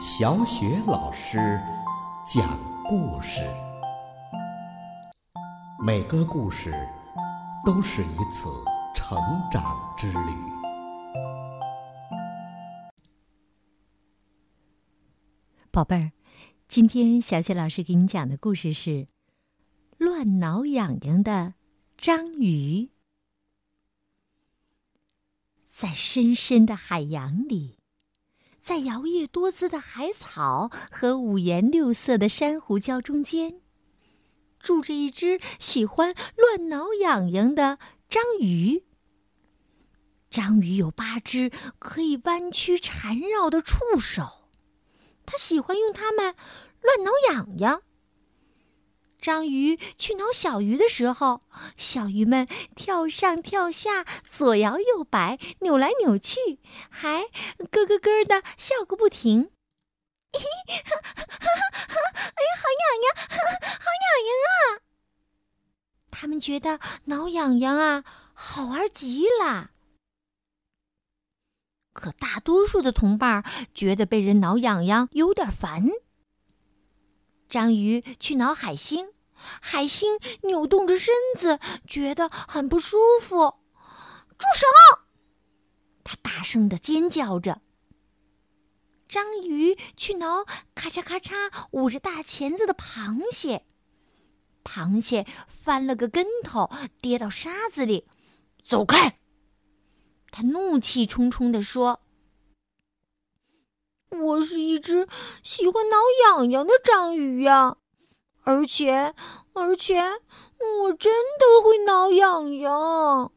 小雪老师讲故事，每个故事都是一次成长之旅。宝贝儿，今天小雪老师给你讲的故事是《乱挠痒痒的章鱼》。在深深的海洋里，在摇曳多姿的海草和五颜六色的珊瑚礁中间，住着一只喜欢乱挠痒痒的章鱼。章鱼有八只可以弯曲缠绕的触手，它喜欢用它们乱挠痒痒。章鱼去挠小鱼的时候，小鱼们跳上跳下，左摇右摆，扭来扭去，还咯咯咯的笑个不停。嘿，哎呀，好痒痒，好痒痒啊！他们觉得挠痒痒啊，好玩极了。可大多数的同伴觉得被人挠痒痒有点烦。章鱼去挠海星，海星扭动着身子，觉得很不舒服。住手！它大声的尖叫着。章鱼去挠咔嚓咔嚓捂着大钳子的螃蟹，螃蟹翻了个跟头，跌到沙子里。走开！他怒气冲冲地说。我是一只喜欢挠痒痒的章鱼呀，而且，而且，我真的会挠痒痒。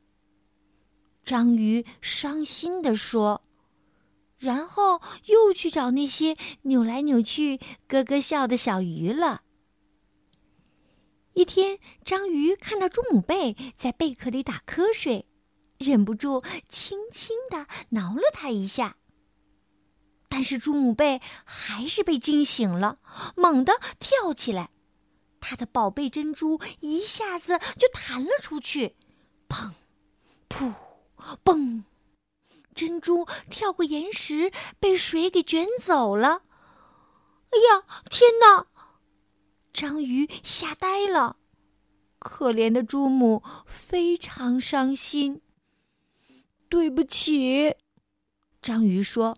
章鱼伤心地说，然后又去找那些扭来扭去、咯咯笑的小鱼了。一天，章鱼看到朱母贝在贝壳里打瞌睡，忍不住轻轻地挠了它一下。但是猪母贝还是被惊醒了，猛地跳起来，它的宝贝珍珠一下子就弹了出去，砰，噗，嘣，珍珠跳过岩石，被水给卷走了。哎呀，天哪！章鱼吓呆了，可怜的猪母非常伤心。对不起，章鱼说。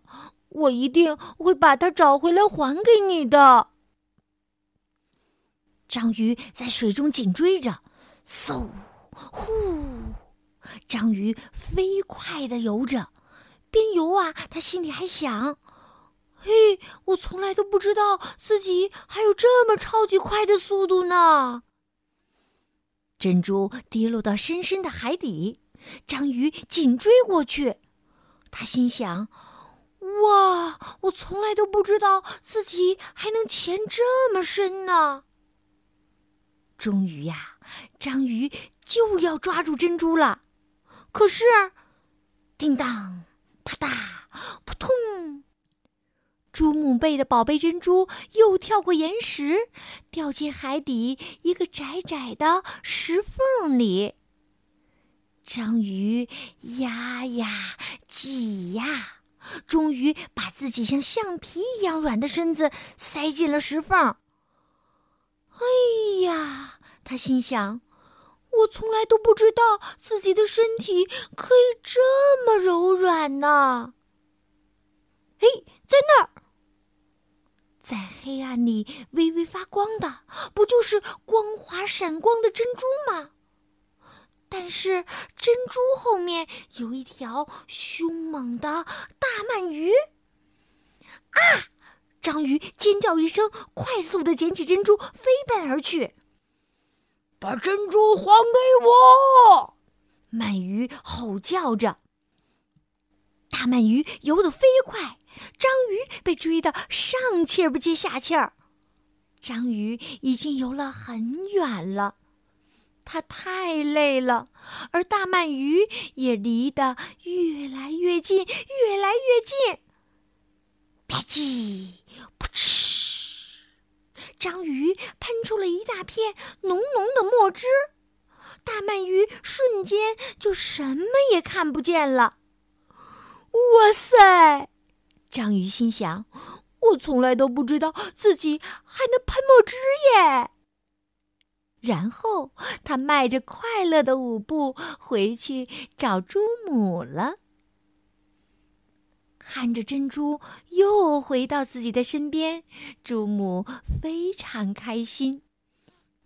我一定会把它找回来还给你的。章鱼在水中紧追着，嗖，呼！章鱼飞快的游着，边游啊，他心里还想：“嘿，我从来都不知道自己还有这么超级快的速度呢。”珍珠跌落到深深的海底，章鱼紧追过去，他心想。哇！我从来都不知道自己还能潜这么深呢。终于呀，章鱼就要抓住珍珠了，可是，叮当，啪嗒，扑通，猪母贝的宝贝珍珠又跳过岩石，掉进海底一个窄窄的石缝里。章鱼压呀，挤呀。终于把自己像橡皮一样软的身子塞进了石缝。哎呀，他心想：我从来都不知道自己的身体可以这么柔软呢。哎，在那儿，在黑暗里微微发光的，不就是光滑闪光的珍珠吗？但是珍珠后面有一条凶猛的大鳗鱼！啊！章鱼尖叫一声，快速的捡起珍珠，飞奔而去。把珍珠还给我！鳗鱼吼叫着。大鳗鱼游得飞快，章鱼被追得上气儿不接下气儿。章鱼已经游了很远了。它太累了，而大鳗鱼也离得越来越近，越来越近。吧唧，噗嗤，章鱼喷出了一大片浓浓的墨汁，大鳗鱼瞬间就什么也看不见了。哇塞！章鱼心想：我我从来都不知道自己还能喷墨汁耶。然后他迈着快乐的舞步回去找朱母了。看着珍珠又回到自己的身边，朱母非常开心。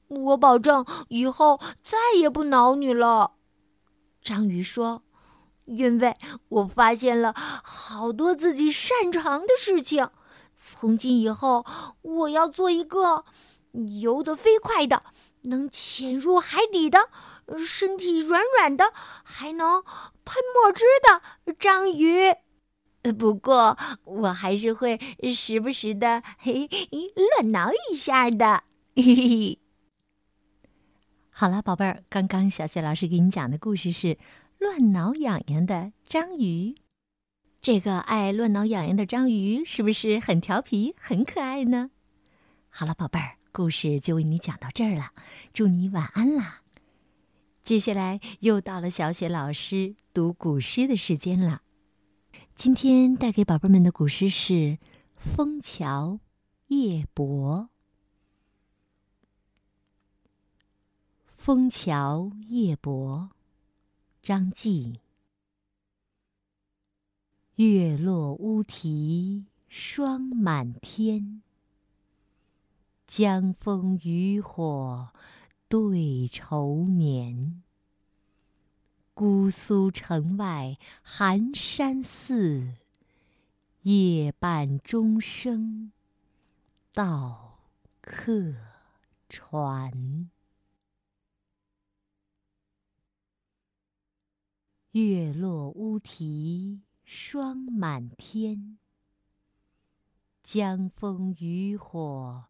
我保证以后再也不挠你了，章鱼说，因为我发现了好多自己擅长的事情。从今以后，我要做一个游得飞快的。能潜入海底的，身体软软的，还能喷墨汁的章鱼。不过，我还是会时不时的嘿乱挠一下的。嘿嘿。好了，宝贝儿，刚刚小雪老师给你讲的故事是《乱挠痒痒的章鱼》。这个爱乱挠痒痒的章鱼是不是很调皮、很可爱呢？好了，宝贝儿。故事就为你讲到这儿了，祝你晚安啦！接下来又到了小雪老师读古诗的时间了。今天带给宝贝们的古诗是《枫桥夜泊》。《枫桥夜泊》，张继。月落乌啼霜满天。江枫渔火对愁眠，姑苏城外寒山寺，夜半钟声到客船。月落乌啼霜满天，江枫渔火。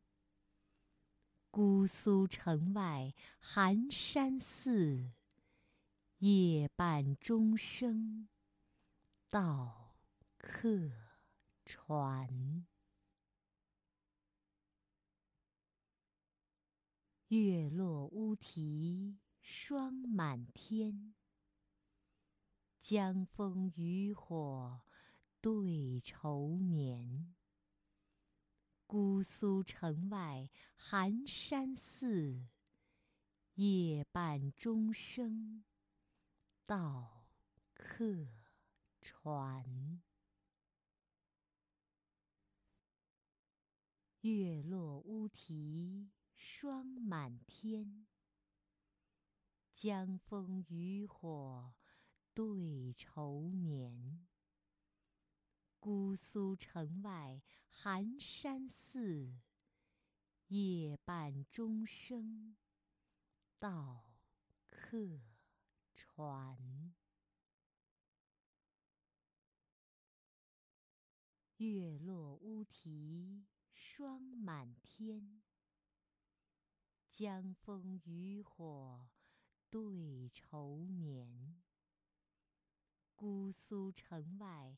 姑苏城外寒山寺，夜半钟声到客船。月落乌啼霜满天，江枫渔火对愁眠。姑苏城外寒山寺，夜半钟声到客船。月落乌啼霜满天，江枫渔火对愁眠。姑苏城外寒山寺，夜半钟声到客船。月落乌啼霜满天，江枫渔火对愁眠。姑苏城外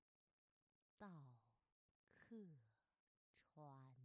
到客船。